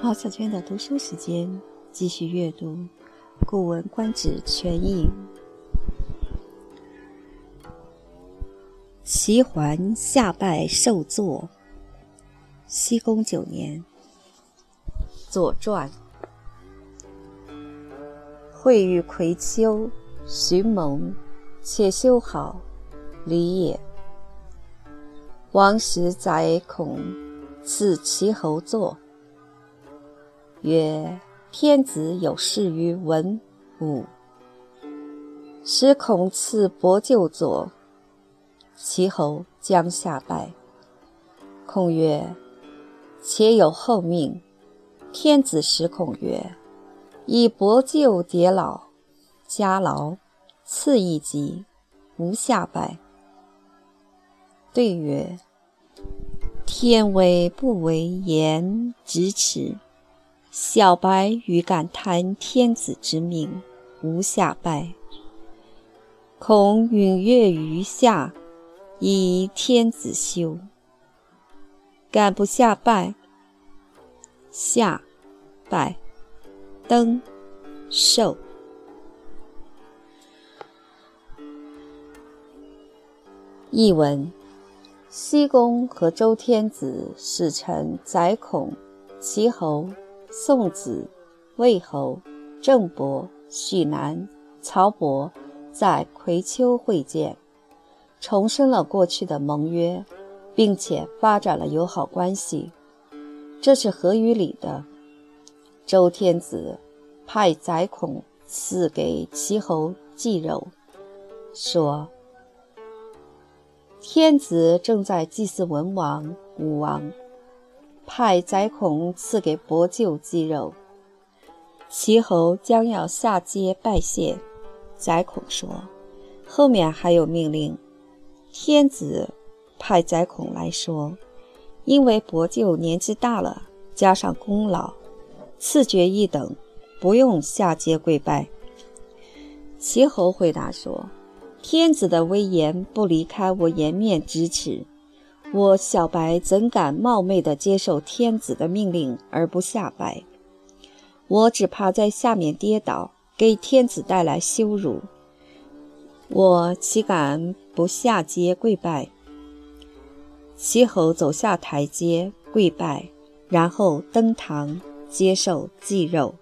好，小娟的读书时间，继续阅读《古文观止全译》。齐桓下拜受坐。西宫九年，《左传》。会遇葵丘，寻盟，且修好，礼也。王时宰孔，赐齐侯坐。曰：天子有事于文武，使孔赐伯就坐。齐侯将下拜。孔曰：且有后命。天子使孔曰：以伯舅迭老，家劳，赐一级，无下拜。对曰：天威不为言咫尺。小白欲敢贪天子之命，无下拜。恐允月于下，以天子休。敢不下拜？下拜，登受。译文：西宫和周天子使臣宰孔、齐侯。宋子、魏侯、郑伯、许南、曹伯在葵丘会见，重申了过去的盟约，并且发展了友好关系，这是合于礼的。周天子派宰孔赐给齐侯祭肉，说：“天子正在祭祀文王、武王。”派宰孔赐给伯舅鸡肉，齐侯将要下阶拜谢。宰孔说：“后面还有命令。”天子派宰孔来说：“因为伯舅年纪大了，加上功劳，赐爵一等，不用下阶跪拜。”齐侯回答说：“天子的威严不离开我颜面咫尺。”我小白怎敢冒昧地接受天子的命令而不下拜？我只怕在下面跌倒，给天子带来羞辱。我岂敢不下阶跪拜？齐侯走下台阶跪拜，然后登堂接受祭肉。